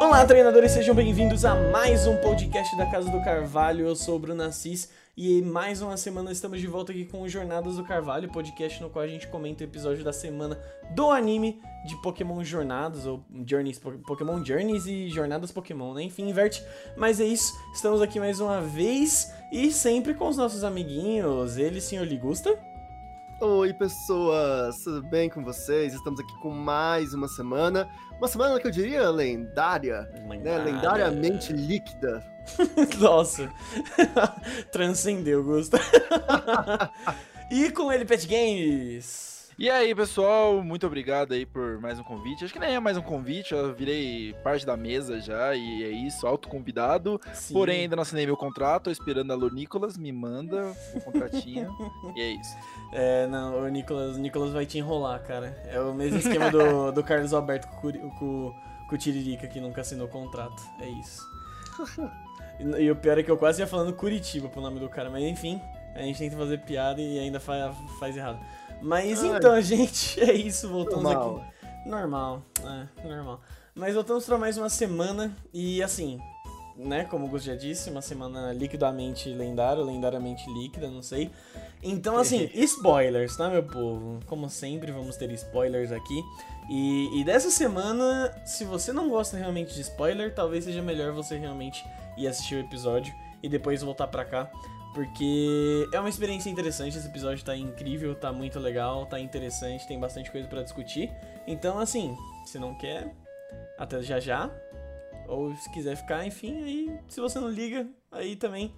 Olá, treinadores, sejam bem-vindos a mais um podcast da Casa do Carvalho. Eu sou o Bruno Assis e mais uma semana estamos de volta aqui com o Jornadas do Carvalho, podcast no qual a gente comenta o episódio da semana do anime de Pokémon Jornadas, ou Journeys, Pokémon Journeys e Jornadas Pokémon, né? Enfim, inverte. Mas é isso, estamos aqui mais uma vez e sempre com os nossos amiguinhos. Ele, senhor Ligusta. Oi, pessoas, tudo bem com vocês? Estamos aqui com mais uma semana. Uma semana que eu diria lendária, né? Lendariamente líquida. Nossa, transcendeu, Gusta. e com ele, Pet Games. E aí, pessoal, muito obrigado aí por mais um convite. Acho que nem é mais um convite, eu virei parte da mesa já, e é isso, autoconvidado. Sim. Porém, ainda não assinei meu contrato, tô esperando a Lu Nicolas, me manda o contratinho, e é isso. É, não, o Nicolas, o Nicolas vai te enrolar, cara. É o mesmo esquema do, do Carlos Alberto com, com, com o Tiririca, que nunca assinou o contrato. É isso. E, e, o pior é que eu quase ia falando Curitiba pro nome do cara, mas enfim, a gente tenta fazer piada e ainda faz, faz errado. Mas Ai. então, gente, é isso. Voltamos normal. aqui. Normal, é, normal. Mas voltamos para mais uma semana e assim, né, como o Gus já disse, uma semana liquidamente lendária, lendariamente líquida, não sei. Então, assim, spoilers, tá, meu povo? Como sempre, vamos ter spoilers aqui. E, e dessa semana, se você não gosta realmente de spoiler, talvez seja melhor você realmente ir assistir o episódio e depois voltar pra cá porque é uma experiência interessante, esse episódio tá incrível, tá muito legal, tá interessante, tem bastante coisa para discutir. Então, assim, se não quer, até já já. Ou se quiser ficar, enfim, aí se você não liga, aí também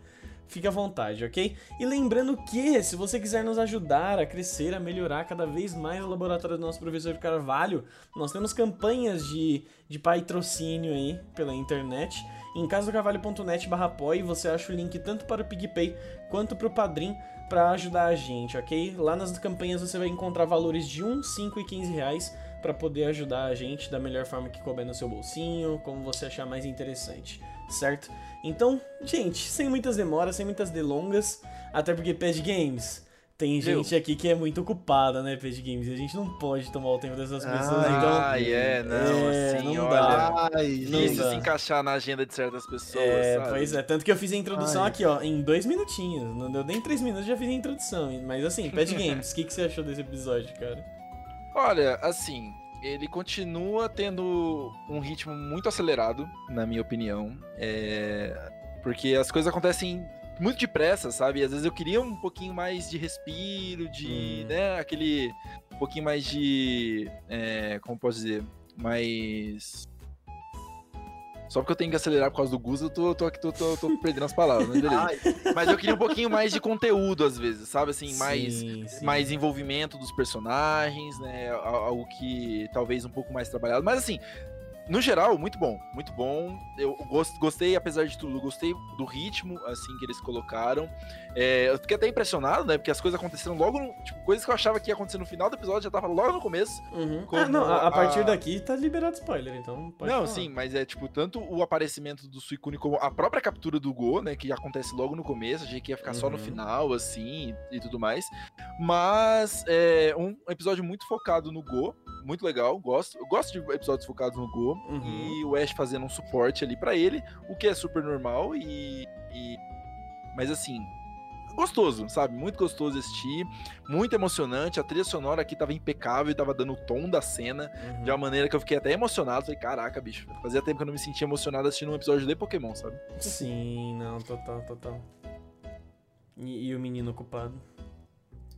fique à vontade, ok? E lembrando que, se você quiser nos ajudar a crescer, a melhorar cada vez mais o laboratório do nosso professor Carvalho, nós temos campanhas de, de patrocínio aí pela internet. Em casodocarvalho.net barra você acha o link tanto para o PicPay quanto para o Padrim para ajudar a gente, ok? Lá nas campanhas você vai encontrar valores de 1, 5 e 15 reais para poder ajudar a gente da melhor forma que couber no seu bolsinho, como você achar mais interessante, certo? Então, gente, sem muitas demoras, sem muitas delongas, até porque Pad Games tem gente aqui que é muito ocupada, né, Page Games? E a gente não pode tomar o tempo dessas pessoas. Ai, então, ai, é, não, é, assim, não olha. Dá. Ai, não dá. se encaixar na agenda de certas pessoas. É, sabe? pois é. Tanto que eu fiz a introdução ai. aqui, ó, em dois minutinhos. Não deu nem três minutos, já fiz a introdução. Mas assim, Pad Games, o que, que você achou desse episódio, cara? Olha, assim, ele continua tendo um ritmo muito acelerado, na minha opinião. É... Porque as coisas acontecem muito depressa, sabe? Às vezes eu queria um pouquinho mais de respiro, de, hum. né, aquele um pouquinho mais de, é, como posso dizer, mais só porque eu tenho que acelerar por causa do Gus, eu tô, tô, tô, tô, tô perdendo as palavras, mas beleza. mas eu queria um pouquinho mais de conteúdo, às vezes, sabe? Assim, sim, mais, sim. mais envolvimento dos personagens, né? Algo que talvez um pouco mais trabalhado. Mas assim, no geral, muito bom, muito bom. Eu gostei, apesar de tudo, gostei do ritmo, assim, que eles colocaram. É, eu fiquei até impressionado, né? Porque as coisas aconteceram logo, no, tipo, coisas que eu achava que ia acontecer no final do episódio já tava logo no começo. Uhum. Ah, não, a, a, partir daqui tá liberado spoiler, então pode Não, falar. sim, mas é, tipo, tanto o aparecimento do Suicune como a própria captura do Go, né? Que acontece logo no começo, achei que ia ficar uhum. só no uhum. final, assim, e, e tudo mais. Mas é um episódio muito focado no Go, muito legal, gosto. Eu gosto de episódios focados no Go uhum. e o Ash fazendo um suporte ali para ele, o que é super normal e, e, mas assim, gostoso, sabe? Muito gostoso assistir, muito emocionante. A trilha sonora aqui tava impecável, tava dando o tom da cena uhum. de uma maneira que eu fiquei até emocionado. Falei, caraca, bicho, fazia tempo que eu não me sentia emocionado assistindo um episódio de Pokémon, sabe? Sim, não, total, total. E, e o menino ocupado?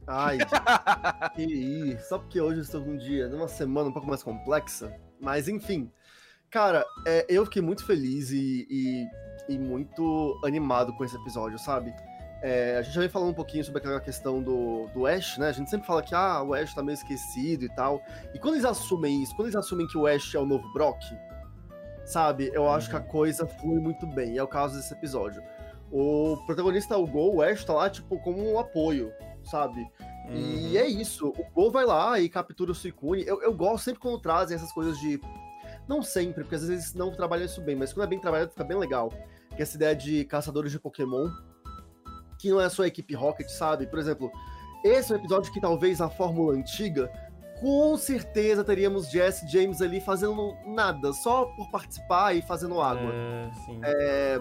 Ai, que só porque hoje eu estou um dia, numa semana um pouco mais complexa, mas enfim. Cara, é, eu fiquei muito feliz e, e, e, muito animado com esse episódio, sabe? É, a gente já vem falando um pouquinho sobre aquela questão do, do Ash, né? A gente sempre fala que ah, o Ash tá meio esquecido e tal. E quando eles assumem isso, quando eles assumem que o Ash é o novo Brock, sabe? Eu acho que a uhum. coisa flui muito bem. E é o caso desse episódio. O protagonista, o Go, o Ash tá lá, tipo, como um apoio sabe? Uhum. E é isso. O Go vai lá e captura o Suicune. Eu, eu gosto sempre quando trazem essas coisas de. Não sempre, porque às vezes não trabalham isso bem, mas quando é bem trabalhado fica bem legal. Que é essa ideia de caçadores de Pokémon, que não é só a equipe Rocket, sabe? Por exemplo, esse é um episódio que talvez a fórmula antiga com certeza teríamos Jesse James ali fazendo nada, só por participar e fazendo água. É, sim. É,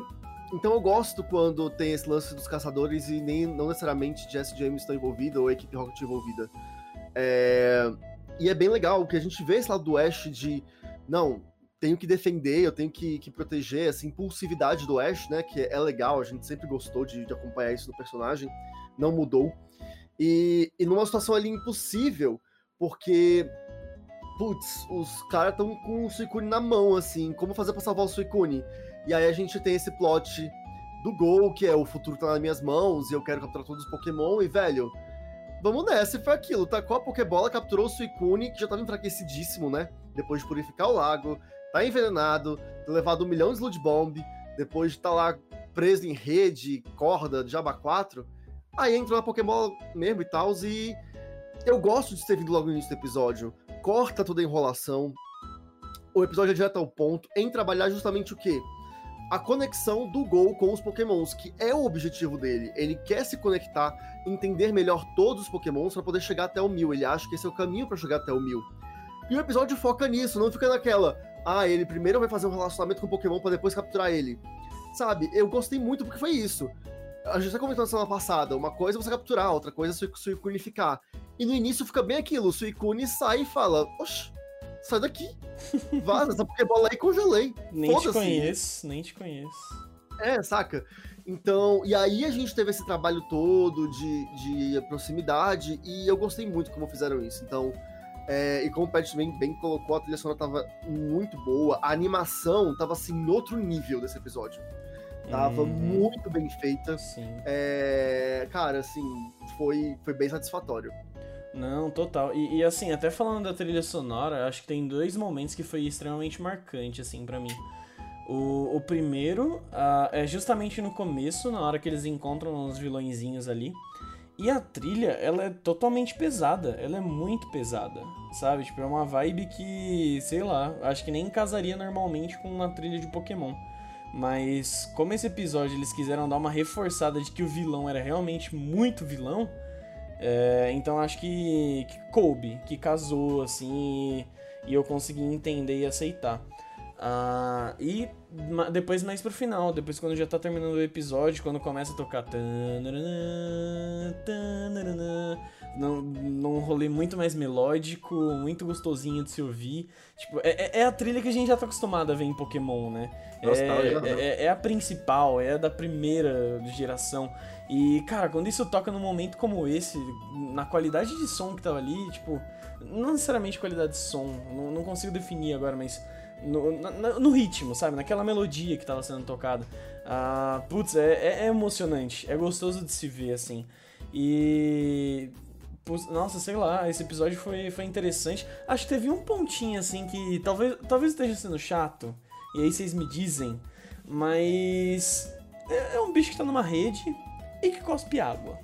então eu gosto quando tem esse lance dos caçadores e nem não necessariamente Jesse James está envolvido ou a equipe Rocket envolvida. É, e é bem legal que a gente vê esse lado do Ash de não, tenho que defender, eu tenho que, que proteger essa impulsividade do Ash, né? Que é legal, a gente sempre gostou de, de acompanhar isso no personagem, não mudou. E, e numa situação ali impossível, porque putz, os caras estão com o Suicune na mão, assim, como fazer pra salvar o Suicune? E aí a gente tem esse plot do Gol, que é o futuro tá nas minhas mãos e eu quero capturar todos os Pokémon, e velho, vamos nessa, e foi aquilo, tacou a Pokébola, capturou o Suicune, que já tava enfraquecidíssimo, né? Depois de purificar o lago, tá envenenado, ter levado um milhão de Sludge Bomb, depois de tá lá preso em rede, corda, Jabba 4, aí entra na Pokébola mesmo e tal, e eu gosto de ter vindo logo no início do episódio, corta toda a enrolação, o episódio é direto ao ponto, em trabalhar justamente o quê? A conexão do Gol com os Pokémons, que é o objetivo dele. Ele quer se conectar, entender melhor todos os Pokémons para poder chegar até o Mil. Ele acha que esse é o caminho para chegar até o Mil. E o episódio foca nisso, não fica naquela, ah, ele primeiro vai fazer um relacionamento com o Pokémon para depois capturar ele. Sabe? Eu gostei muito porque foi isso. A gente já comentou na semana passada, uma coisa é você capturar, outra coisa é Suicune ficar. E no início fica bem aquilo, o Suicune sai e fala, oxe, sai daqui. Vaza essa Pokébola aí congelei. Nem te conheço, nem te conheço. É, saca? Então, e aí a gente teve esse trabalho todo de, de proximidade e eu gostei muito como fizeram isso. Então, é, e como o Pat bem, bem colocou, a trilha sonora tava muito boa, a animação tava assim em outro nível desse episódio. Tava uhum. muito bem feita. Sim. É, cara, assim, foi, foi bem satisfatório. Não, total. E, e, assim, até falando da trilha sonora, acho que tem dois momentos que foi extremamente marcante, assim, para mim. O, o primeiro uh, é justamente no começo, na hora que eles encontram os vilõezinhos ali. E a trilha, ela é totalmente pesada, ela é muito pesada, sabe? Tipo, é uma vibe que, sei lá, acho que nem casaria normalmente com uma trilha de Pokémon. Mas como esse episódio eles quiseram dar uma reforçada de que o vilão era realmente muito vilão, é, então acho que, que coube, que casou, assim, e, e eu consegui entender e aceitar. Ah, e depois mais pro final, depois quando já tá terminando o episódio, quando começa a tocar num, num rolê muito mais melódico, muito gostosinho de se ouvir. Tipo, é, é, é a trilha que a gente já tá acostumado a ver em Pokémon, né? É, é, é, a principal, é a da primeira geração. E, cara, quando isso toca num momento como esse, na qualidade de som que tava ali, tipo, não necessariamente qualidade de som, não, não consigo definir agora, mas no, no, no, ritmo, sabe? Naquela melodia que tava sendo tocada. Ah, putz, é, é, é emocionante, é gostoso de se ver, assim. E nossa, sei lá, esse episódio foi, foi interessante. Acho que teve um pontinho assim que talvez, talvez esteja sendo chato. E aí vocês me dizem. Mas. É, é um bicho que tá numa rede e que cospe água.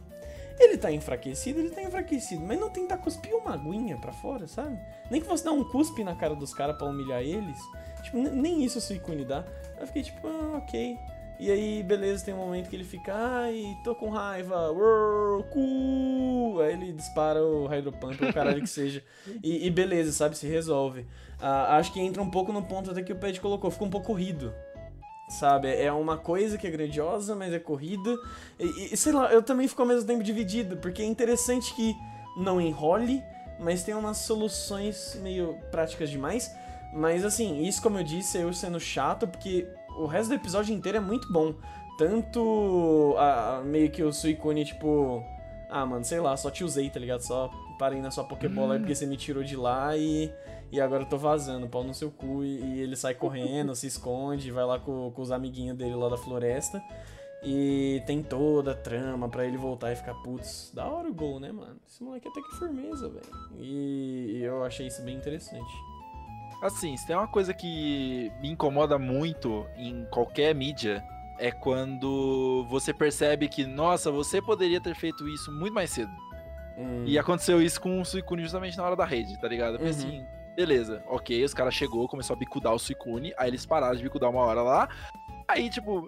Ele tá enfraquecido, ele tá enfraquecido, mas não tentar cuspir uma aguinha pra fora, sabe? Nem que você dá um cuspe na cara dos caras para humilhar eles. Tipo, nem isso o Suicune dá. Eu fiquei tipo, ah, ok. E aí, beleza, tem um momento que ele fica, ai, tô com raiva, cu. Aí ele dispara o Hydropump, ou caralho que seja. E, e, beleza, sabe, se resolve. Ah, acho que entra um pouco no ponto até que o Pet colocou, ficou um pouco corrido. Sabe, é uma coisa que é grandiosa, mas é corrida. E, e sei lá, eu também fico ao mesmo tempo dividido, porque é interessante que não enrole, mas tem umas soluções meio práticas demais. Mas assim, isso como eu disse, eu sendo chato, porque o resto do episódio inteiro é muito bom. Tanto a, meio que o Suicune, tipo. Ah, mano, sei lá, só te usei, tá ligado? Só parei na sua Pokébola hum. aí porque você me tirou de lá e. E agora eu tô vazando, pau no seu cu. E, e ele sai correndo, se esconde, vai lá com, com os amiguinhos dele lá da floresta. E tem toda a trama para ele voltar e ficar, putz, da hora o gol, né, mano? Esse moleque é até que firmeza, velho. E, e eu achei isso bem interessante. Assim, se tem uma coisa que me incomoda muito em qualquer mídia, é quando você percebe que, nossa, você poderia ter feito isso muito mais cedo. Hum. E aconteceu isso com o Suicune justamente na hora da rede, tá ligado? Porque uhum. assim, beleza, ok, os caras chegou, começou a bicudar o Suicune, aí eles pararam de bicudar uma hora lá. Aí, tipo,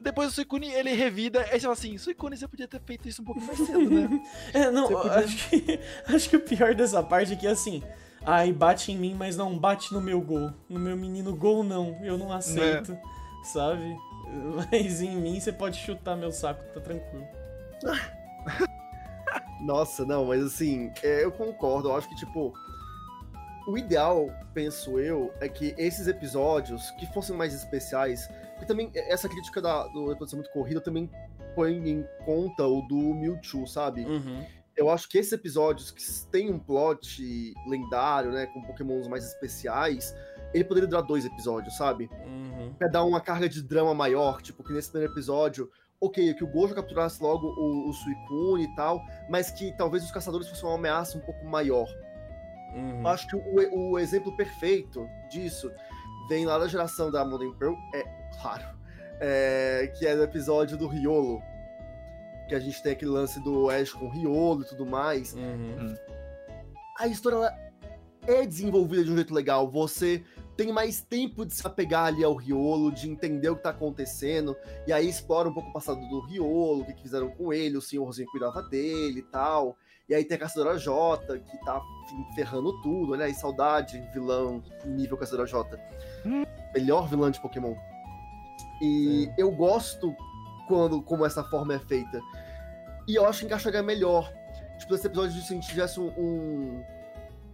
depois o Suicune, ele revida, aí você fala assim, Suicune, você podia ter feito isso um pouco mais cedo, né? é, não, podia- acho, que, acho que o pior dessa parte aqui é assim. Ai, bate em mim, mas não bate no meu gol. No meu menino gol, não. Eu não aceito. Sabe? Mas em mim você pode chutar meu saco, tá tranquilo. Nossa, não, mas assim, é, eu concordo. Eu acho que, tipo, o ideal, penso eu, é que esses episódios que fossem mais especiais. Porque também, essa crítica da, do episódio ser muito corrido também põe em conta o do Mewtwo, sabe? Uhum. Eu acho que esses episódios que têm um plot lendário, né, com pokémons mais especiais, ele poderia durar dois episódios, sabe? Uhum. Pra dar uma carga de drama maior, tipo, que nesse primeiro episódio, ok, que o Gojo capturasse logo o, o Suicune e tal, mas que talvez os caçadores fossem uma ameaça um pouco maior. Uhum. Eu Acho que o, o exemplo perfeito disso vem lá da geração da Modern Pearl, é claro, é, que é do episódio do Riolo, que a gente tem aquele lance do Ash com o Riolo e tudo mais. Uhum. a história ela é desenvolvida de um jeito legal. Você tem mais tempo de se apegar ali ao Riolo, de entender o que tá acontecendo, e aí explora um pouco o passado do Riolo, o que, que fizeram com ele, o senhorzinho cuidava dele e tal. E aí tem a Caçadora J, que tá ferrando tudo. Olha aí, saudade, vilão nível Caçadora J. Melhor vilã de Pokémon. E eu gosto quando como essa forma é feita. E eu acho que encaixaria melhor. Tipo, nesse episódio, se a gente tivesse um, um,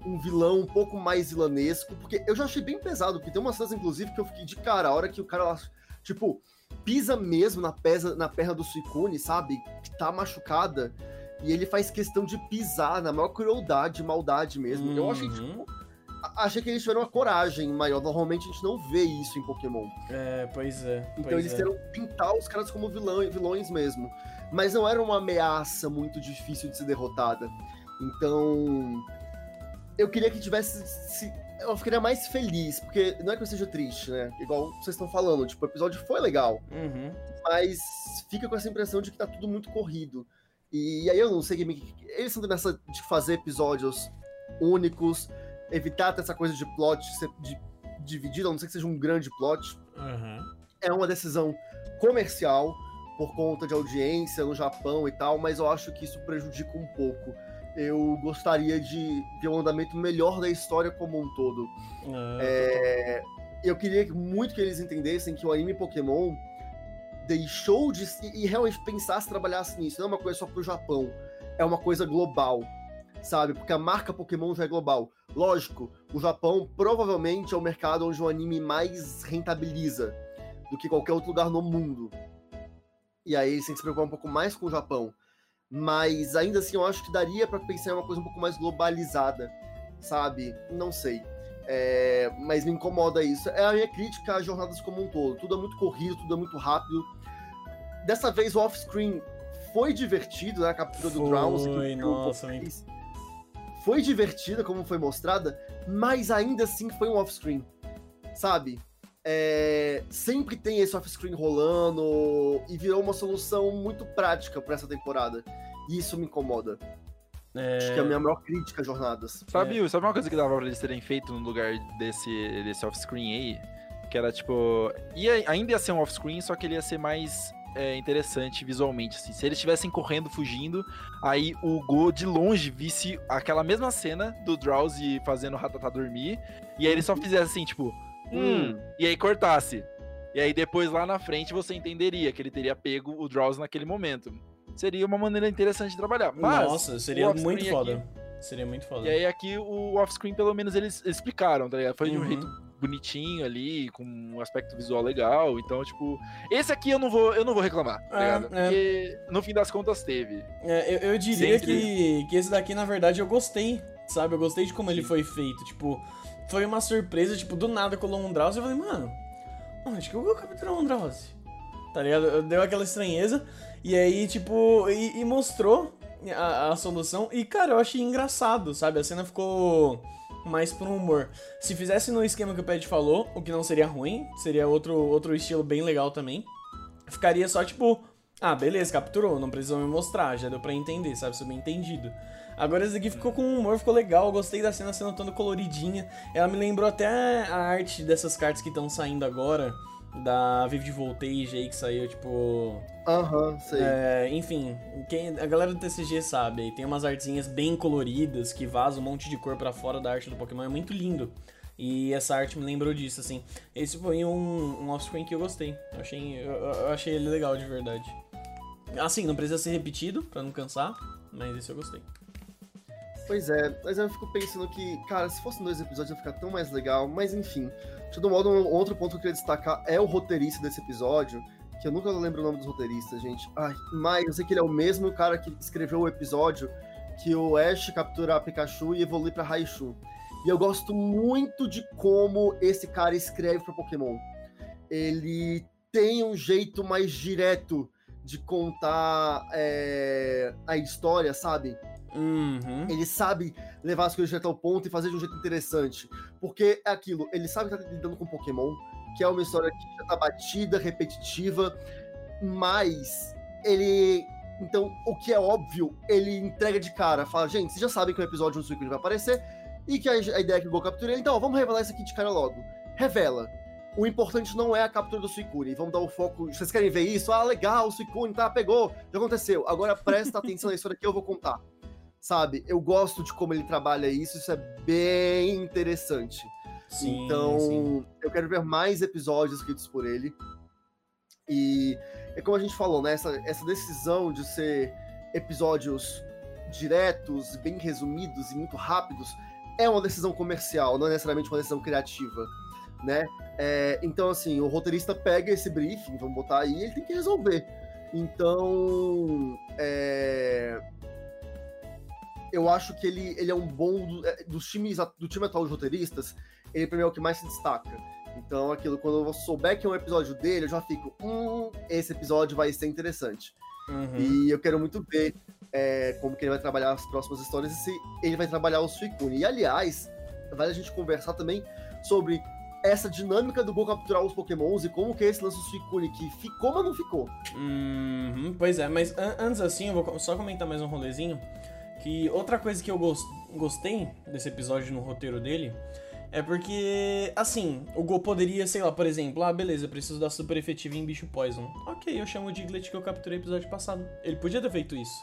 um vilão um pouco mais vilanesco. Porque eu já achei bem pesado, porque tem umas cenas, inclusive, que eu fiquei de cara. A hora que o cara, lá, tipo, pisa mesmo na, pesa, na perna do Suicune, sabe? Que tá machucada. E ele faz questão de pisar na maior crueldade, maldade mesmo. Eu achei, Uhum. tipo. Achei que eles tiveram uma coragem maior. Normalmente a gente não vê isso em Pokémon. É, pois é. Então pois eles é. queriam pintar os caras como vilão, vilões mesmo. Mas não era uma ameaça muito difícil de ser derrotada. Então. Eu queria que tivesse. Se, eu ficaria mais feliz, porque não é que eu seja triste, né? Igual vocês estão falando. Tipo, o episódio foi legal. Uhum. Mas fica com essa impressão de que tá tudo muito corrido. E aí eu não sei que eles estão nessa de fazer episódios únicos, evitar essa coisa de plot ser de, dividido, a não ser que seja um grande plot Uhum. é uma decisão comercial por conta de audiência no Japão e tal, mas eu acho que isso prejudica um pouco. Eu gostaria de ver um andamento melhor da história como um todo. É, É, eu queria muito que eles entendessem que o anime Pokémon deixou de e, e realmente pensasse, trabalhasse nisso. Não é uma coisa só pro Japão, é uma coisa global, sabe? Porque a marca Pokémon já é global. Lógico, o Japão provavelmente é o mercado onde o anime mais rentabiliza do que qualquer outro lugar no mundo. E aí eles têm que se preocupar um pouco mais com o Japão. Mas ainda assim eu acho que daria pra pensar em uma coisa um pouco mais globalizada, sabe? Não sei. É, mas me incomoda isso. É a minha crítica às jornadas como um todo. Tudo é muito corrido, tudo é muito rápido. Dessa vez o off-screen foi divertido, né? A captura do Drowsy. que o Foi, nossa, fez. Foi divertida, como foi mostrada, mas ainda assim foi um off-screen. Sabe? É, sempre tem esse off-screen rolando e virou uma solução muito prática para essa temporada. E isso me incomoda. Acho que é a minha maior crítica às jornadas. Sabe, sabe uma coisa que dava pra eles terem feito no lugar desse, desse off-screen aí? Que era tipo. Ia, ainda ia ser um off-screen, só que ele ia ser mais é, interessante visualmente. Assim. Se eles estivessem correndo, fugindo, aí o Go de longe visse aquela mesma cena do Drowsy fazendo o Ratatá dormir, e aí ele só fizesse assim, tipo. Hum, e aí cortasse. E aí depois lá na frente você entenderia que ele teria pego o Drowsy naquele momento. Seria uma maneira interessante de trabalhar. Mas, Nossa, seria muito aqui- foda. Seria muito foda. e aí aqui o off-screen, pelo menos, eles explicaram, tá ligado? Foi de um Uhum. jeito bonitinho ali, com um aspecto visual legal. Então, tipo, esse aqui eu não vou, eu não vou reclamar, tá É, ligado? é. Porque no fim das contas teve. É, eu, eu diria Sempre- que, que esse daqui, na verdade, eu gostei, sabe? Eu gostei de como ele foi feito. Tipo, foi uma surpresa, tipo, do nada colou um Drowsy. Eu falei, mano, onde que eu vou capturar um Drowsy? Tá ligado? Deu aquela estranheza. E aí, tipo, e, e mostrou a, a solução. E, cara, eu achei engraçado, sabe? A cena ficou mais pro humor. Se fizesse no esquema que o Pet falou, o que não seria ruim, seria outro, outro estilo bem legal também. Ficaria só, tipo, ah, beleza, capturou, não precisou me mostrar, já deu pra entender, sabe? Subentendido. Agora esse aqui ficou com humor, ficou legal, gostei da cena sendo toda coloridinha. Ela me lembrou até a arte dessas cartas que estão saindo agora, da Vivid Voltage aí que saiu, tipo. Aham, sei. É, enfim, quem, a galera do TCG sabe, aí tem umas artezinhas bem coloridas que vazam um monte de cor pra fora da arte do Pokémon, é muito lindo. E essa arte me lembrou disso, assim. Esse foi um, um off-screen que eu gostei. Eu achei, eu, eu achei ele legal de verdade. Assim, não precisa ser repetido pra não cansar, mas esse eu gostei. Pois é, mas eu fico pensando que, cara, se fossem dois episódios ia ficar tão mais legal, mas enfim. De todo modo, um outro ponto que eu queria destacar é o roteirista desse episódio, que eu nunca lembro o nome dos roteiristas, gente. Ai, mas eu sei que ele é o mesmo cara que escreveu o episódio que o Ash captura Pikachu e evolui pra Raichu. E eu gosto muito de como esse cara escreve para Pokémon. Ele tem um jeito mais direto de contar é, a história, sabe? Uhum. Ele sabe levar as coisas direto ao ponto e fazer de um jeito interessante. Porque é aquilo, ele sabe que tá lidando com Pokémon, que é uma história que já tá batida, repetitiva, mas ele. Então, o que é óbvio, ele entrega de cara. Fala, gente, vocês já sabem que o episódio do Suicune vai aparecer e que a, a ideia é que o Gol capture ele. Então, ó, vamos revelar isso aqui de cara logo. Revela. O importante não é a captura do Suicune. Vamos dar o foco. Vocês querem ver isso? Ah, legal, o Suicune, tá, pegou, já aconteceu. Agora presta atenção na história que eu vou contar sabe? Eu gosto de como ele trabalha isso, isso é bem interessante. Sim, então, sim. eu quero ver mais episódios escritos por ele. E é como a gente falou, né? Essa, essa decisão de ser episódios diretos, bem resumidos e muito rápidos é uma decisão comercial, não é necessariamente uma decisão criativa, né? É, então, assim, o roteirista pega esse briefing, vamos botar aí, ele tem que resolver. Então, é, eu acho que ele, ele é um bom é, dos times do time atual de roteiristas, ele pra mim é o que mais se destaca. Então, aquilo, quando eu souber que é um episódio dele, eu já fico, hum, esse episódio vai ser interessante. Uhum. E eu quero muito ver é, como que ele vai trabalhar as próximas histórias e se ele vai trabalhar o Suicune. E, aliás, vale a gente conversar também sobre essa dinâmica do Gol capturar os pokémons e como que é esse lance do Suicune, que ficou, mas não ficou. Uhum, pois é, mas an- antes assim, eu vou só comentar mais um rolezinho. Que outra coisa que eu gos- gostei desse episódio no roteiro dele é porque, assim, o Go poderia, sei lá, por exemplo, ah, beleza, eu preciso dar super efetivo em bicho Poison. Ok, eu chamo o Diglett que eu capturei no episódio passado. Ele podia ter feito isso,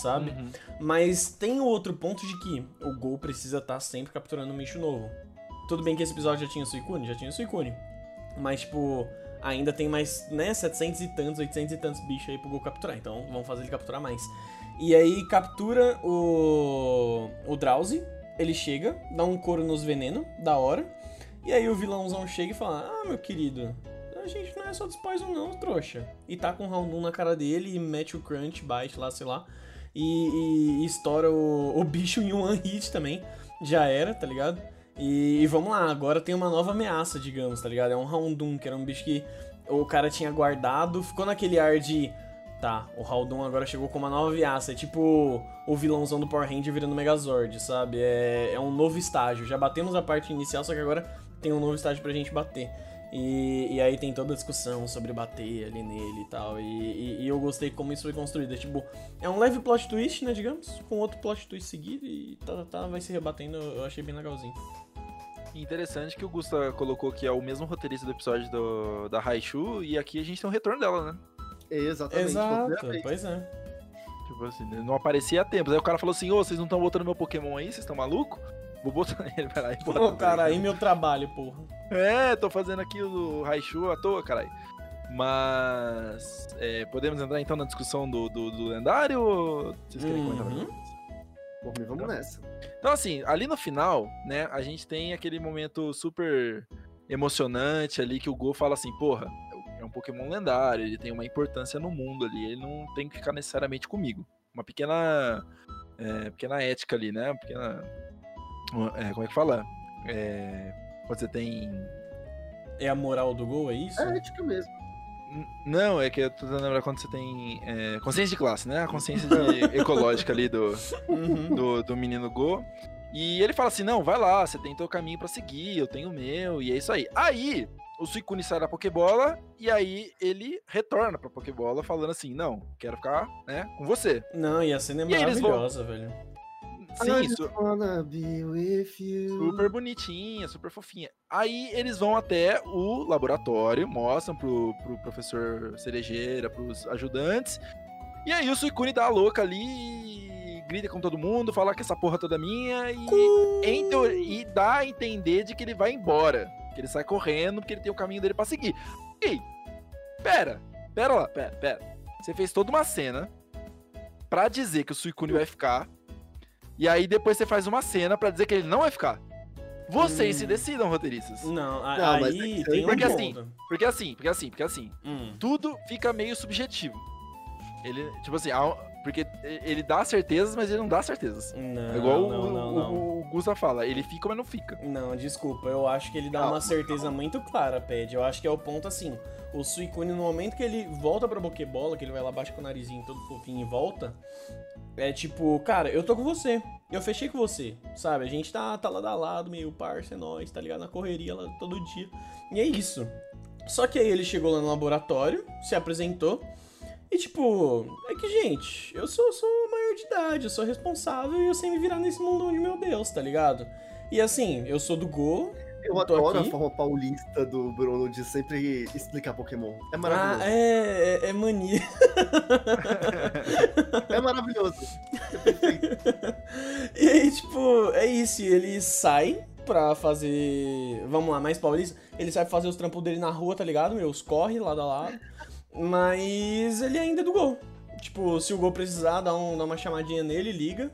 sabe? Uhum. Mas tem o outro ponto de que o Gol precisa estar sempre capturando um bicho novo. Tudo bem que esse episódio já tinha o Suicune? Já tinha o Suicune. Mas, tipo, ainda tem mais, né, 700 e tantos, 800 e tantos bichos aí pro Gol capturar. Então, vamos fazer ele capturar mais. E aí, captura o, o Drowsy. Ele chega, dá um couro nos veneno, da hora. E aí o vilãozão chega e fala: Ah, meu querido, a gente não é só dos Poison não, trouxa. E tá com o Houndoom na cara dele e mete o Crunch, bate lá, sei lá. E, e- e estoura o, o bicho em um one hit também. Já era, tá ligado? E, e vamos lá, agora tem uma nova ameaça, digamos, tá ligado? É um Houndoom, que era um bicho que o cara tinha guardado, ficou naquele ar de. Tá, o Houndoom agora chegou com uma nova ameaça. É tipo o vilãozão do Power Ranger virando Megazord, sabe? É, é um novo estágio. Já batemos a parte inicial, só que agora tem um novo estágio pra gente bater. E, e aí tem toda a discussão sobre bater ali nele e tal. E, e- e eu gostei como isso foi construído. É tipo, é um leve plot twist, né, digamos, com outro plot twist seguido e tá, tá, tá, vai se rebatendo. Eu achei bem legalzinho. Interessante que o Gusta colocou que é o mesmo roteirista do episódio do, da Raichu, e aqui a gente tem um retorno dela, né? Exatamente. Exato, pois é. Tipo assim, não aparecia há tempos. Aí o cara falou assim, ô, vocês não estão botando meu Pokémon aí? Vocês estão maluco? Vou botar ele, vai lá e bota. Ô, cara, aí meu trabalho, porra. É, tô fazendo aqui o Raichu à toa, caralho. Mas. é, podemos entrar então na discussão do, do, do lendário ou vocês querem comentar Uhum. coisa? Por mim, vamos nessa. Então, assim, ali no final, né, a gente tem aquele momento super emocionante ali que o Go fala assim, porra, é um Pokémon lendário, ele tem uma importância no mundo ali, ele não tem que ficar necessariamente comigo. Uma pequena. é, pequena ética ali, né? Uma pequena. é, como é que fala? É, quando você tem. É a moral do gol, é isso? É ética mesmo. N- Não, é que eu tô tentando lembrar quando você tem é, consciência de classe, né? A consciência de- ecológica ali do, Uhum. do, do menino Go. E ele fala assim: não, vai lá, você tem teu caminho pra seguir, eu tenho o meu, e é isso aí. Aí, o Suicune sai da Pokébola, e aí ele retorna pra Pokébola falando assim: não, quero ficar, né, com você. Não, e a cena é E eles vão- maravilhosa, velho. Sim, isso. Super bonitinha, super fofinha. Aí eles vão até o laboratório, mostram pro, pro professor Cerejeira, pros ajudantes. E aí o Suicune dá a louca ali grita com todo mundo, fala que essa porra toda é minha e, em e dá a entender de que ele vai embora. Que ele sai correndo porque ele tem o caminho dele pra seguir. Ei, pera, pera lá, pera, pera. Você fez toda uma cena pra dizer que o Suicune vai ficar. E aí depois você faz uma cena pra dizer que ele não vai ficar. Vocês Hum. se decidam, roteiristas. Não, a- Não, mas aí tem que- tem um porque ponto. assim- Porque assim, porque assim, porque assim, Hum. tudo fica meio subjetivo. Ele, tipo assim, há- porque ele dá certezas, mas ele não dá certezas. Não, É igual não, o, não, não. o Gusta fala, ele fica, mas não fica. Não, desculpa, eu acho que ele dá uma certeza muito clara, Ped. Eu acho que é o ponto assim. O Suicune, no momento que ele volta pra Pokébola, que ele vai lá abaixo com o narizinho todo fofinho e volta, é tipo, cara, eu tô com você. Eu fechei com você, sabe? A gente tá, tá lado a lado, meio parça, é nóis, tá ligado? Na correria lá todo dia. E é isso. Só que aí ele chegou lá no laboratório, se apresentou. E tipo, é que, gente, eu sou, sou maior de idade, eu sou responsável e eu sei me virar nesse mundo de meu Deus, tá ligado? E assim, eu sou do Go. Eu adoro aqui. a forma paulista do Bruno de sempre explicar Pokémon. É Ah, maravilhoso. é, é, é mania. é... maravilhoso. E aí, tipo, é isso. Ele sai pra fazer. Vamos lá, mais paulista. Ele sai pra fazer os trampos dele na rua, tá ligado? Meus corre lado a lado. Mas ele ainda é do gol. Tipo, se o gol precisar, dá, um, dá uma chamadinha nele, liga.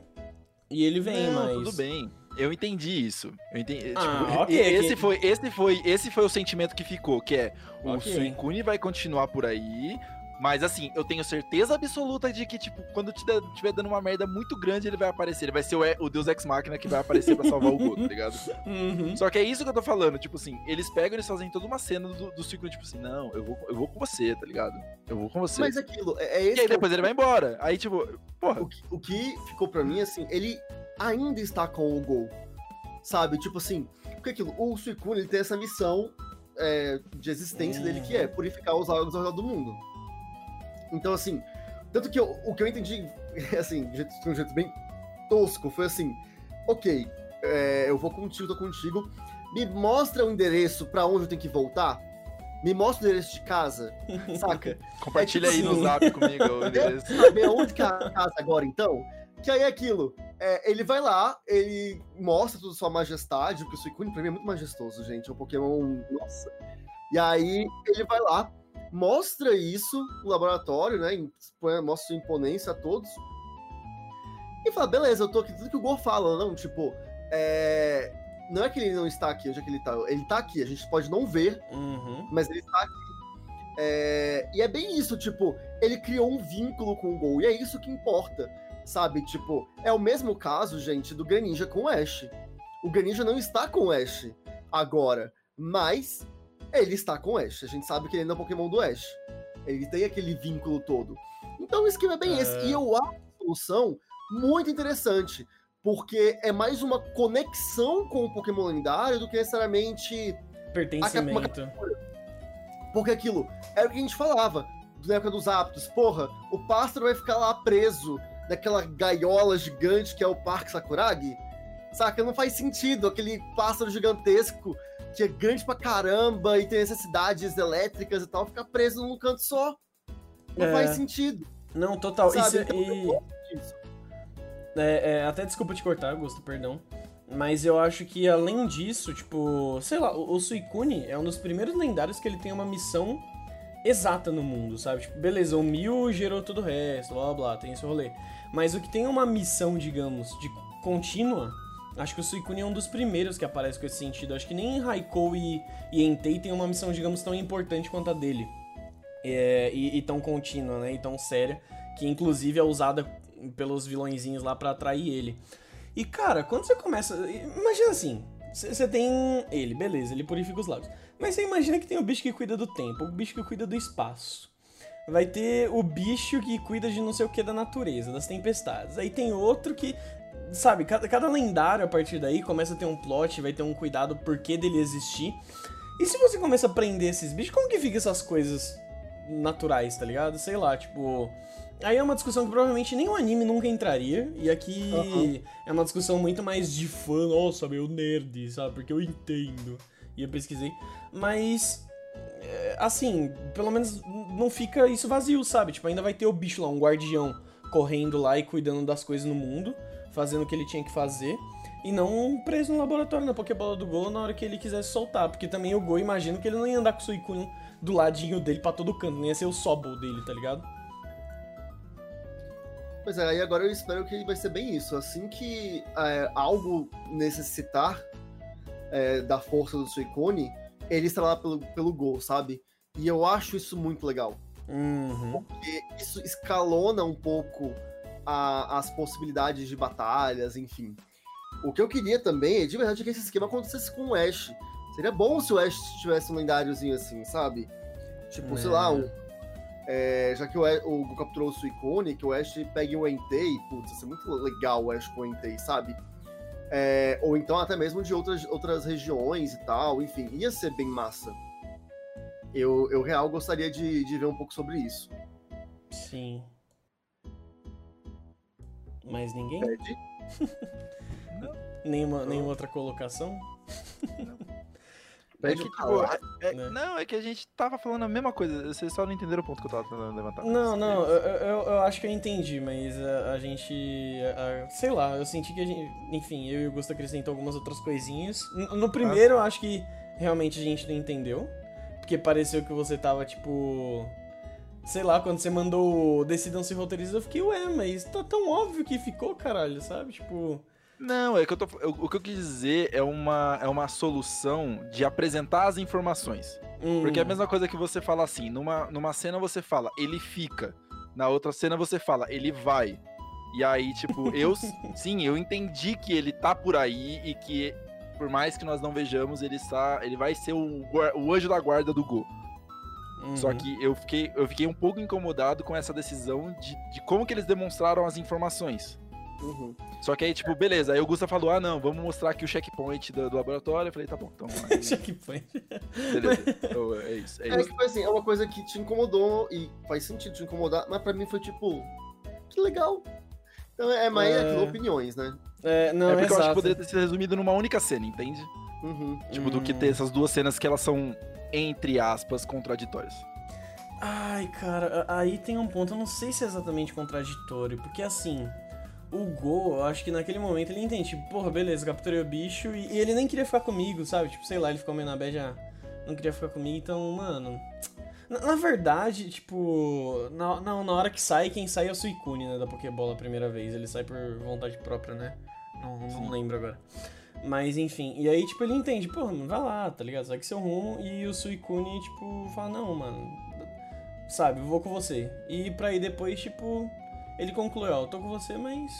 E ele vem, Não, mas. tudo bem. Eu entendi isso. Eu entendi. Ah, tipo, ok, e- esse, que- foi, esse, foi, esse foi o sentimento que ficou, que é o Ok. Suicune vai continuar por aí. Mas assim, eu tenho certeza absoluta de que, tipo, quando tiver dando uma merda muito grande, ele vai aparecer. Ele vai ser o, E- o Deus Ex Machina que vai aparecer pra salvar o Go, tá ligado? Uhum. Só que é isso que eu tô falando, tipo assim, eles pegam, eles fazem toda uma cena do, do Suicune, tipo assim, não, eu vou, eu vou com você, tá ligado? Eu vou com você. Mas aquilo, é, é E esse aí que é depois ele vai embora. Aí, tipo, porra, O que, o que ficou pra mim, assim, ele ainda está com o gol. Sabe? Tipo assim, porque aquilo, o Suicune ele tem essa missão é, de existência Uhum. dele que é purificar os órgãos ao redor do mundo. Então, assim, tanto que eu- o que eu entendi, assim, de, jeito- de um jeito bem tosco, foi assim: ok, é, eu vou contigo, tô contigo, me mostra o endereço pra onde eu tenho que voltar. Me mostra o endereço de casa, saca? compartilha É tipo aí no assim. zap comigo o endereço. saber onde que é a casa agora, então? Que aí é aquilo. é, ele vai lá, ele mostra toda a sua majestade, porque o Suicune pra mim é muito majestoso, gente. É um Pokémon. Nossa. E aí ele vai lá, mostra isso no laboratório, né? Mostra sua imponência a todos. E fala, beleza, eu tô aqui, tudo que o Gor fala, não, tipo, é, não é que ele não está aqui, onde é que ele tá? Ele tá aqui, a gente pode não ver, Uhum. mas ele está aqui. É, E é bem isso, tipo, ele criou um vínculo com o Gol, e é isso que importa, sabe? Tipo, é o mesmo caso, gente, do Greninja com o Ash. O Greninja não está com o Ash agora, mas ele está com o Ash. A gente sabe que ele não é Pokémon do Ash. Ele tem aquele vínculo todo. Então o esquema é bem É. esse. E eu acho a solução muito interessante, porque é mais uma conexão com o Pokémon lendário do que necessariamente Pertencimento. porque aquilo era o que a gente falava na época dos hábitos. Porra, o pássaro vai ficar lá preso naquela gaiola gigante que é o Parque Sakuragi. Saca? Não faz sentido aquele pássaro gigantesco que é grande pra caramba e tem necessidades elétricas e tal, ficar preso num canto só. Não É. faz sentido. Não, total. Sabe? Isso, Então, eu e... disso. É, é, até desculpa te cortar, Augusto, perdão. Mas eu acho que além disso, tipo, sei lá, o, o Suicune é um dos primeiros lendários que ele tem uma missão exata no mundo, sabe? Tipo, beleza, o Mil gerou todo o resto, blá blá blá, tem esse rolê. Mas o que tem uma missão, digamos, de contínua, acho que o Suicune é um dos primeiros que aparece com esse sentido. Acho que nem Raikou e, e Entei tem uma missão, digamos, tão importante quanto a dele. É, e, e tão contínua, né? E tão séria, que inclusive é usada pelos vilõezinhos lá pra atrair ele. E cara, quando você começa. Imagina assim: você tem ele, beleza, ele purifica os lagos. Mas você imagina que tem o bicho que cuida do tempo, o bicho que cuida do espaço. Vai ter o bicho que cuida de não sei o que da natureza, das tempestades. Aí tem outro que. Sabe, cada, cada lendário a partir daí começa a ter um plot, vai ter um cuidado por que dele existir. E se você começa a prender esses bichos, como que fica essas coisas naturais, tá ligado? Sei lá, tipo. Aí é uma discussão que provavelmente nenhum anime nunca entraria. E aqui Uhum. é uma discussão muito mais de fã, nossa, meu nerd, sabe? Porque eu entendo. E eu pesquisei. Mas. é, Assim, pelo menos não fica isso vazio, sabe? Tipo, ainda vai ter o bicho lá, um guardião, correndo lá e cuidando das coisas no mundo, fazendo o que ele tinha que fazer. E não preso no laboratório na Pokébola do Go na hora que ele quisesse soltar. Porque também o Go, imagino que ele não ia andar com o Suicune do ladinho dele pra todo canto. Nem ia ser o Sobble dele, tá ligado? Pois é, aí agora eu espero que vai ser bem isso. Assim que é, algo necessitar é, da força do Suicune, ele estará lá pelo, pelo gol, sabe? E eu acho isso muito legal. Uhum. Porque isso escalona um pouco a- as possibilidades de batalhas, enfim. O que eu queria também é de verdade que esse esquema acontecesse com o Ash. Seria bom se o Ash tivesse um lendáriozinho assim, sabe? Tipo, sei É. lá, um, é, já que o, Ash- o capturou o Suicune, que o Ash pegue o Entei, putz, ia ser muito legal o Ash com o Entei, sabe? É, ou então até mesmo de outras, outras regiões e tal, enfim, ia ser bem massa. Eu, eu real gostaria de, de ver um pouco sobre isso. Sim. Mais ninguém? Pede? Nenhuma, nenhuma outra colocação? É Pede que, tipo, é- né? Não, é que a gente tava falando a mesma coisa. Vocês só não entenderam o ponto que eu tava tentando levantar. Não, não, eu, eu, eu acho que eu entendi, mas a, a gente. a- a- sei lá, eu senti que a gente. Enfim, eu e o Gusto acrescentou algumas outras coisinhas. No, no primeiro, eu acho que realmente a gente não entendeu. Porque pareceu que você tava, tipo. Sei lá, quando você mandou Decidam se roteirizar, eu fiquei, ué, mas tá tão óbvio que ficou, caralho, sabe? Tipo. Não, é que eu tô. eu- o que eu quis dizer é uma, é uma solução de apresentar as informações. hum, Porque é a mesma coisa que você fala assim, numa, numa cena você fala, ele fica. Na outra cena você fala, ele vai. E aí, tipo, eu sim, eu entendi que ele tá por aí e que, por mais que nós não vejamos, ele está. Ele vai ser o, o anjo da guarda do Go. Só uhum. que eu fiquei, eu fiquei um pouco incomodado com essa decisão de, de como que eles demonstraram as informações. Uhum. Só que aí, tipo, beleza, aí o Gusta falou, ah não, vamos mostrar aqui o checkpoint do, do laboratório. Eu falei, tá bom, então. Aí, Checkpoint. beleza. Então, é isso. É É isso. que foi assim, é uma coisa que te incomodou e faz sentido te incomodar, mas pra mim foi tipo, que legal. Então é mais É. aquilo, opiniões, né? É, não, é porque eu acho que exato. poderia ter sido resumido numa única cena, entende? Uhum. Tipo, do que Hum. ter essas duas cenas que elas são, entre aspas, contraditórias. Ai, cara, aí tem um ponto, eu não sei se é exatamente contraditório, porque assim, o Go, eu acho que naquele momento ele entende, tipo, porra, beleza, capturei o bicho e, e ele nem queria ficar comigo, sabe? Tipo, sei lá, ele ficou meio na bad, ah, não queria ficar comigo, então, mano. Na, na verdade, tipo, na, na, na hora que sai, quem sai é o Suicune, né, da Pokébola a primeira vez, ele sai por vontade própria, né? Não, não Sim. lembro agora. Mas enfim, e aí, tipo, ele entende, pô, mano, vai lá, tá ligado? Segue seu rumo. E o Suicune, tipo, fala, não, mano, sabe, vou com você. E pra ir depois, tipo, ele conclui, ó, eu tô com você, mas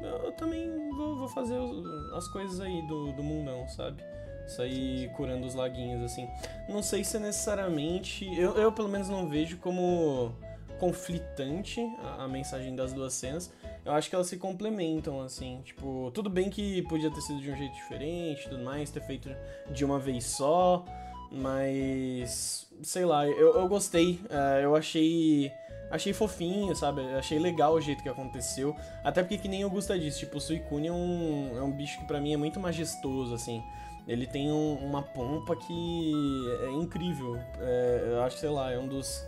eu também vou, vou fazer as coisas aí do, do mundão, sabe? Sair curando os laguinhos, assim. Não sei se é necessariamente. Eu, eu pelo menos não vejo como conflitante a, a mensagem das duas cenas. Eu acho que elas se complementam, assim. Tipo, tudo bem que podia ter sido de um jeito diferente tudo mais, ter feito de uma vez só. Mas. Sei lá, eu, eu gostei. eh, eu achei. Achei fofinho, sabe? Achei legal o jeito que aconteceu. Até porque, que nem o Gusta disse, tipo, o Suicune é um, é um bicho que pra mim é muito majestoso, assim. Ele tem um- uma pompa que é incrível. É, eu acho, sei lá, é um dos.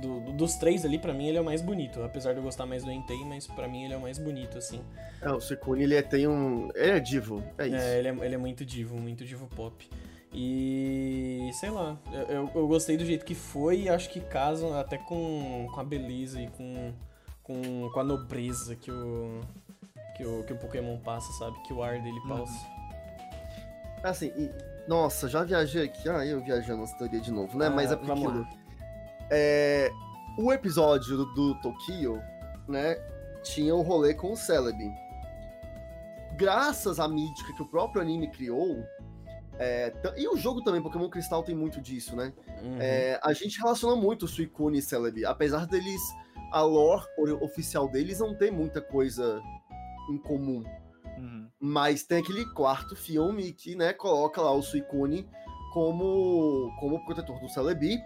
Do- do- dos três ali, pra mim, ele é o mais bonito. Apesar de eu gostar mais do Entei, mas pra mim ele é o mais bonito, assim. É, o Suicune, ele é- tem um. Ele é divo, é isso. É, ele é, ele é muito divo, muito divo pop. E sei lá, eu, eu, gostei do jeito que foi e acho que casa até com, com a beleza e com, com, com a nobreza que o, que, o, que o Pokémon passa, sabe? Que o ar dele passa. Assim, e- nossa, já viajei aqui. Ah, eu viajando nessa teoria de novo, né? Ah, Mas é porque aquilo. lá. É, o episódio do, do Tokyo, né? Tinha um rolê com o Celebi. Graças à mítica que o próprio anime criou. é, e o jogo também, Pokémon Cristal tem muito disso, né? Uhum. É, a gente relaciona muito Suicune e Celebi, apesar deles, a lore oficial deles não ter muita coisa em comum. Uhum. Mas tem aquele quarto filme que, né, coloca lá o Suicune como, como protetor do Celebi.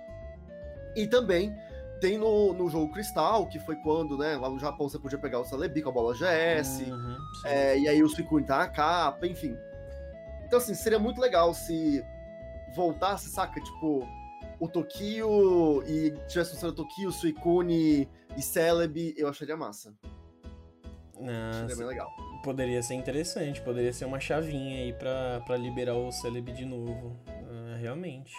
E também tem no, no jogo Cristal, que foi quando, né, lá no Japão você podia pegar o Celebi com a bola GS, Uhum, é, e aí o Suicune tá na capa, enfim. Então, assim, seria muito legal se voltasse, saca? Tipo, o Tokio e tivesse funcionado Tokio, Suicune e Celebi, eu acharia massa. Ah, Seria bem legal. Poderia ser interessante, poderia ser uma chavinha aí pra, pra liberar o Celebi de novo. Ah, realmente.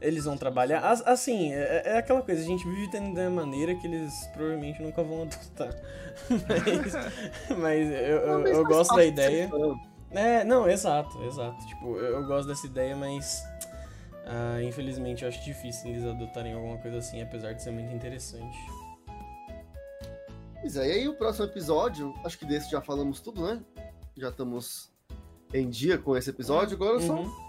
Eles vão trabalhar. as- Assim, é, é aquela coisa, a gente vive tendo da maneira que eles provavelmente nunca vão adotar. Mas, mas eu, eu- eu gosto da ideia. É, não, exato, exato. Tipo, eu, eu gosto dessa ideia, mas. ah, infelizmente eu acho difícil eles adotarem alguma coisa assim, apesar de ser muito interessante. Pois é, e aí o próximo episódio, acho que desse já falamos tudo, né? Já estamos em dia com esse episódio, agora são Uhum.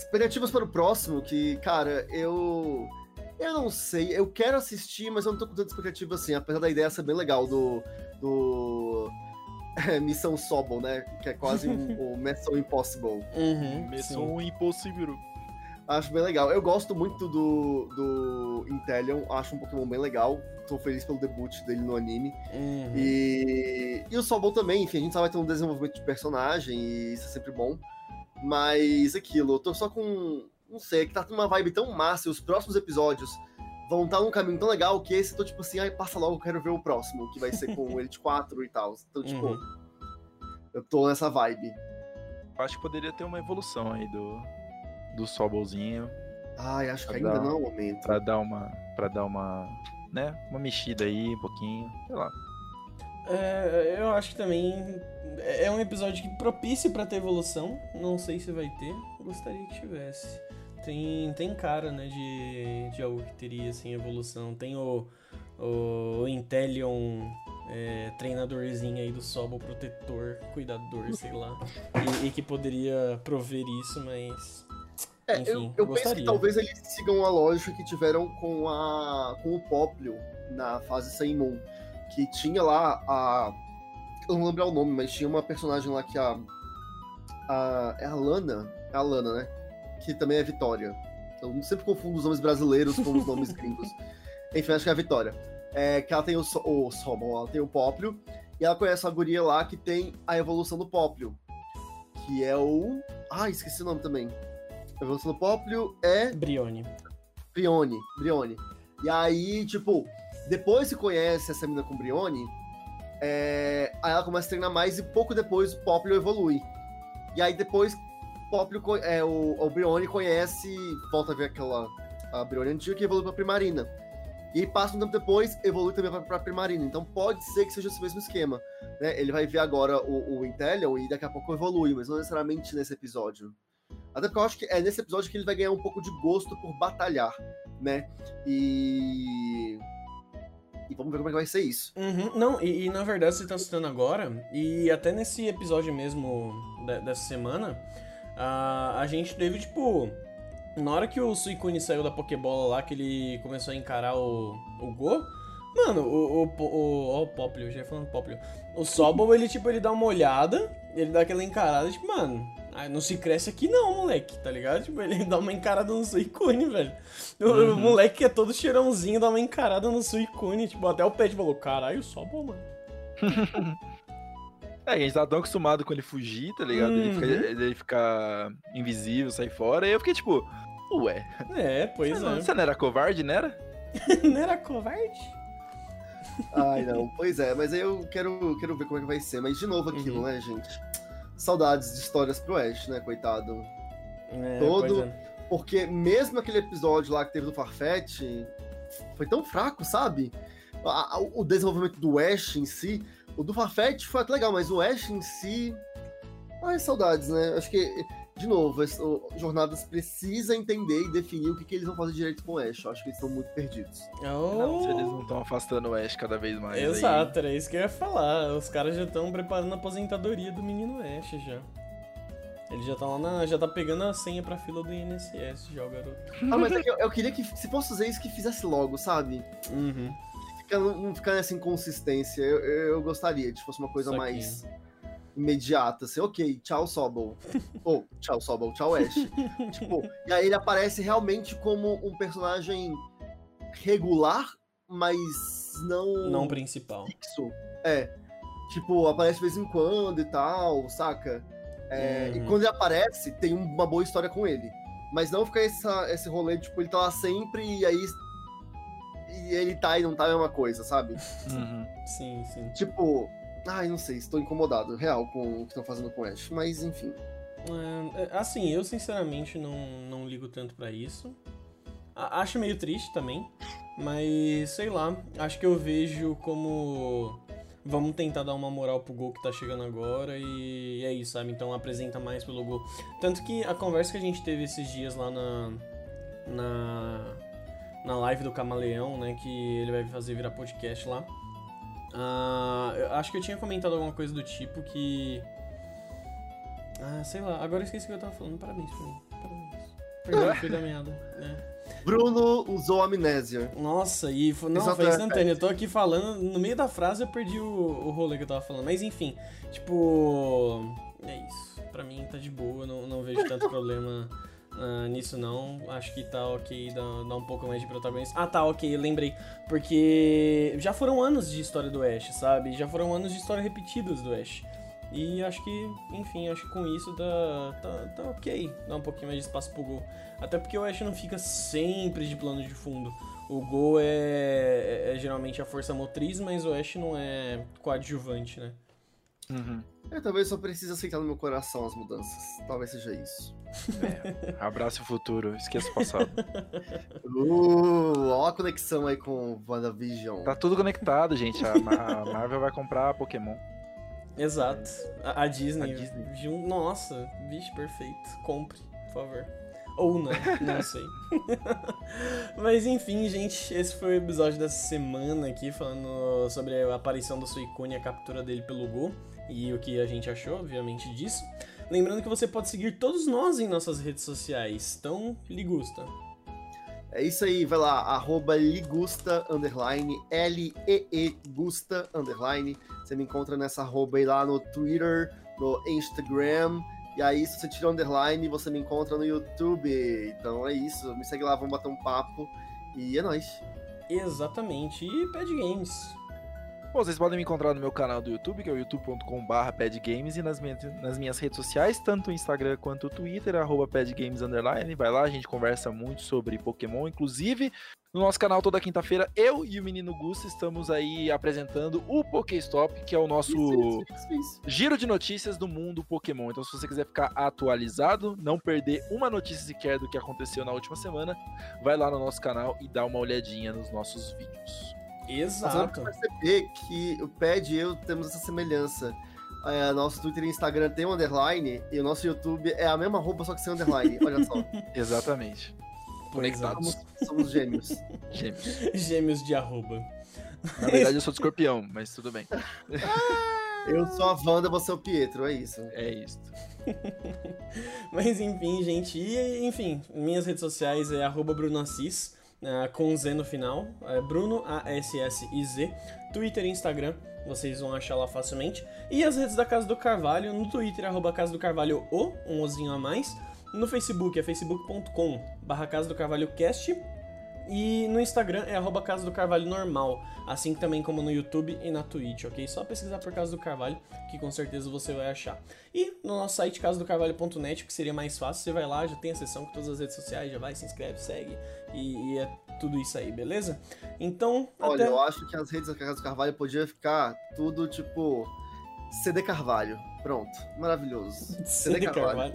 Expectativas para o próximo, que, cara, eu. Eu não sei, eu quero assistir, mas eu não tô com tanta expectativa assim, apesar da ideia ser bem legal do. do. é, Missão Sobol, né? Que é quase um, o Mission Impossible. Uhum. Missão impossível. Acho bem legal. Eu gosto muito do, do Intellion, acho um Pokémon bem legal. Tô feliz pelo debut dele no anime. Uhum. E, e o Sobol também, enfim, a gente só vai ter um desenvolvimento de personagem e isso é sempre bom. Mas aquilo, eu tô só com. Não sei, é que tá tendo uma vibe tão massa e os próximos episódios vão estar num caminho tão legal que esse eu tô tipo assim, ai, passa logo, eu quero ver o próximo, que vai ser com o Elite 4 e tal. Então, tipo, Uhum. eu tô nessa vibe. Acho que poderia ter uma evolução aí do, do Sobolzinho Ai, acho que ainda dar- não é o momento. pra dar uma. para dar uma. né? Uma mexida aí, um pouquinho. Sei lá. É, eu acho que também é um episódio que propício pra ter evolução. Não sei se vai ter, gostaria que tivesse. Tem, tem cara, né, de, de algo que teria, assim, evolução. Tem o, o Intellion é, treinadorzinho aí do Sobol, protetor, cuidador, sei lá. E, e que poderia prover isso, mas... É, Enfim, eu, eu penso que talvez eles sigam a lógica que tiveram com, a, com o Poplio na fase Sem Moon. Que tinha lá a. Eu não lembro o nome, mas tinha uma personagem lá que a. a é a Lana? É a Lana, né? Que também é Vitória. Eu sempre confundo os nomes brasileiros com os nomes gringos. Enfim, acho que é a Vitória. É, que ela tem o, so o Sobol, ela tem o Poplio. E ela conhece a guria lá que tem a evolução do Poplio. Que é o. Ah, esqueci o nome também. A evolução do Poplio é Brione. Brione. Brione. E aí, tipo, depois que conhece essa menina com Brione, é, aí ela começa a treinar mais e pouco depois o Poplio evolui. E aí depois Poplio, é, o, o Brione conhece, volta a ver aquela a Brione antiga que evolui pra Primarina. E passa um tempo depois, evolui também pra, pra Primarina. Então pode ser que seja esse mesmo esquema. Né? Ele vai ver agora o, o Intellion e daqui a pouco evolui, mas não necessariamente nesse episódio. Até porque eu acho que é nesse episódio que ele vai ganhar um pouco de gosto por batalhar, né? E. E vamos ver como é que vai ser isso. Uhum, não, e, e na verdade você tá citando agora, e até nesse episódio mesmo de- dessa semana, a, a gente teve, tipo, na hora que o Suicune saiu da Pokébola lá, que ele começou a encarar o, o Go, mano, o, o, o, ó, o Poplio, já ia falando Poplio, o Sobol, ele, tipo, ele dá uma olhada, ele dá aquela encarada, tipo, mano, ah, não se cresce aqui não, moleque, tá ligado? Tipo, ele dá uma encarada no Suicune, velho. O, o Uhum. moleque que é todo cheirãozinho dá uma encarada no Suicune, tipo, até o Pet falou, caralho, Sobol, mano. É, a gente tá tão acostumado com ele fugir, tá ligado? Ele, fica, Uhum. ele ficar invisível, sair fora. E eu fiquei tipo, ué, É, pois você, não, é. você não era covarde, né? Era? Não era covarde? Ai, não. Pois é, mas aí eu quero, quero ver como é que vai ser. Mas de novo aquilo, Uhum. né, gente? Saudades de histórias pro Oeste, né, coitado? É, Todo- é. Porque mesmo aquele episódio lá que teve do Farfetch foi tão fraco, sabe? O desenvolvimento do Ash em si, o do Farfetch foi até legal, mas o Ash em si. Ai, saudades, né? Acho que, de novo, as- o Jornadas precisa entender e definir o que, que eles vão fazer direito com o Ash. Eu acho que eles estão muito perdidos. Não, se eles Oh, não estão afastando o Ash cada vez mais. aí- Exato, era isso que eu ia falar. Os caras já estão preparando a aposentadoria do menino Ash já. Ele já tá lá na. já tá pegando a senha pra fila do INSS já, o garoto. Ah, mas é que eu, eu queria que, se fosse fazer isso, que fizesse logo, sabe? Uhum. Fica, não, não ficar nessa inconsistência. Eu, eu, eu gostaria de fosse uma coisa mais imediata, assim, ok, tchau Sobol. Ou, tchau Sobol, tchau Ash. tipo, e aí ele aparece realmente como um personagem regular, mas não. Não principal. fixo. É. Tipo, aparece de vez em quando e tal, saca? É, E Uhum. quando ele aparece, tem uma boa história com ele. Mas não fica essa, esse rolê, tipo, ele tá lá sempre e aí. E ele tá e não tá a mesma coisa, sabe? Uhum. Sim, sim. Tipo. Ai, não sei, estou incomodado, real, com o que estão fazendo com o Ash. Mas enfim. É, assim, eu sinceramente não, não ligo tanto pra isso. A- acho meio triste também, mas sei lá, acho que eu vejo como vamos tentar dar uma moral pro Gol que tá chegando agora e é isso, sabe? Então apresenta mais pelo Gol. Tanto que a conversa que a gente teve esses dias lá na na na live do Camaleão, né, que ele vai fazer virar podcast lá. Ah, eu acho que eu tinha comentado alguma coisa do tipo que ah, sei lá, agora eu esqueci o que eu tava falando. Parabéns pra mim. Parabéns. Perdão, fui da meada. né? Bruno usou amnésia. Nossa, e foi, não, foi Exato, é. instantâneo. Eu tô aqui falando, no meio da frase eu perdi o, o rolê que eu tava falando. Mas enfim, tipo. É isso. Pra mim tá de boa, não, não vejo tanto problema ah, nisso não. Acho que tá ok dar, dar um pouco mais de protagonismo. Ah, tá, ok, lembrei. Porque já foram anos de história do Ash, sabe? Já foram anos de história repetidas do Ash. E acho que, enfim, acho que com isso tá, tá, tá ok. Dá um pouquinho mais de espaço pro gol. Até porque o Ash não fica sempre de plano de fundo. O gol é, é- é geralmente a força motriz, mas o Ash não é coadjuvante, né? Uhum. Eu talvez só precise aceitar no meu coração as mudanças. Talvez seja isso. Abraço o futuro, esqueça o passado. Uh, ó a conexão aí com WandaVision. Tá tudo conectado, gente. A, Ma- a Marvel vai comprar Pokémon. Exato. A, a Disney. A Disney. Nossa, bicho, perfeito. Compre, por favor. Ou não, não sei. Mas enfim, gente, esse foi o episódio dessa semana aqui, falando sobre a aparição do Suicune e a captura dele pelo Go. E o que a gente achou, obviamente, disso. Lembrando que você pode seguir todos nós em nossas redes sociais. Então, ligusta. É isso aí, vai lá, arroba ligusta, underline, L-E-E Gusta, underline. Você me encontra nessa arroba aí lá no Twitter, no Instagram. E aí, se você tira o underline, você me encontra no YouTube. Então é isso, me segue lá, vamos bater um papo. E é nóis. Exatamente. E Pad Games. Bom, vocês podem me encontrar no meu canal do YouTube, que é o youtube.com.br padgames, e nas minhas, nas minhas redes sociais, tanto o Instagram quanto o Twitter, arroba padgames underline. Vai lá, a gente conversa muito sobre Pokémon. Inclusive, no nosso canal toda quinta-feira, eu e o menino Gusto estamos aí apresentando o Pokéstop, que é o nosso isso, isso, isso. giro de notícias do mundo Pokémon. Então, se você quiser ficar atualizado, não perder uma notícia sequer do que aconteceu na última semana, vai lá no nosso canal e dá uma olhadinha nos nossos vídeos. Exato. pra perceber que o Pad e eu temos essa semelhança. É, nosso Twitter e Instagram tem um underline, e o nosso YouTube é a mesma roupa, só que sem underline. Olha só, Exatamente. Conectados. somos, somos gêmeos. Gêmeos. Gêmeos de arroba. Na verdade, eu sou de escorpião, mas tudo bem. Eu sou a Wanda, você é o Pietro, é isso. É isso. Mas enfim, gente. E, enfim, minhas redes sociais é arroba Bruno Assis, ah, com Z no final. É Bruno A-S-S-I-Z. Twitter e Instagram, vocês vão achar lá facilmente. E as redes da Casa do Carvalho, no Twitter, arroba Casa do Carvalho O, um ozinho a mais. No Facebook é facebook.com barra Casa do Carvalho Cast. E no Instagram é arroba Casa do Carvalho normal, assim também como no YouTube e na Twitch, ok? Só pesquisar por Casa do Carvalho, que com certeza você vai achar. E no nosso site casadocarvalho.net, que seria mais fácil, você vai lá, já tem a seção com todas as redes sociais, já vai, se inscreve, segue, e, e é tudo isso aí, beleza? Então, Olha, até... eu acho que as redes da Casa do Carvalho podia ficar tudo tipo CD Carvalho. Pronto, maravilhoso. CD Carvalho.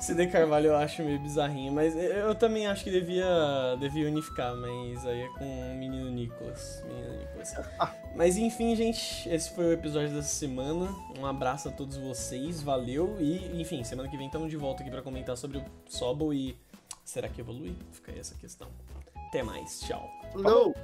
CD Carvalho eu acho meio bizarrinho, mas eu também acho que devia, devia unificar, mas aí é com o menino Nicolas. Menino Nicolas. Mas enfim, gente, esse foi o episódio dessa semana. Um abraço a todos vocês, valeu. E, enfim, semana que vem estamos de volta aqui pra comentar sobre o Sobol e. Será que evolui? Fica aí essa questão. Até mais, tchau. Não!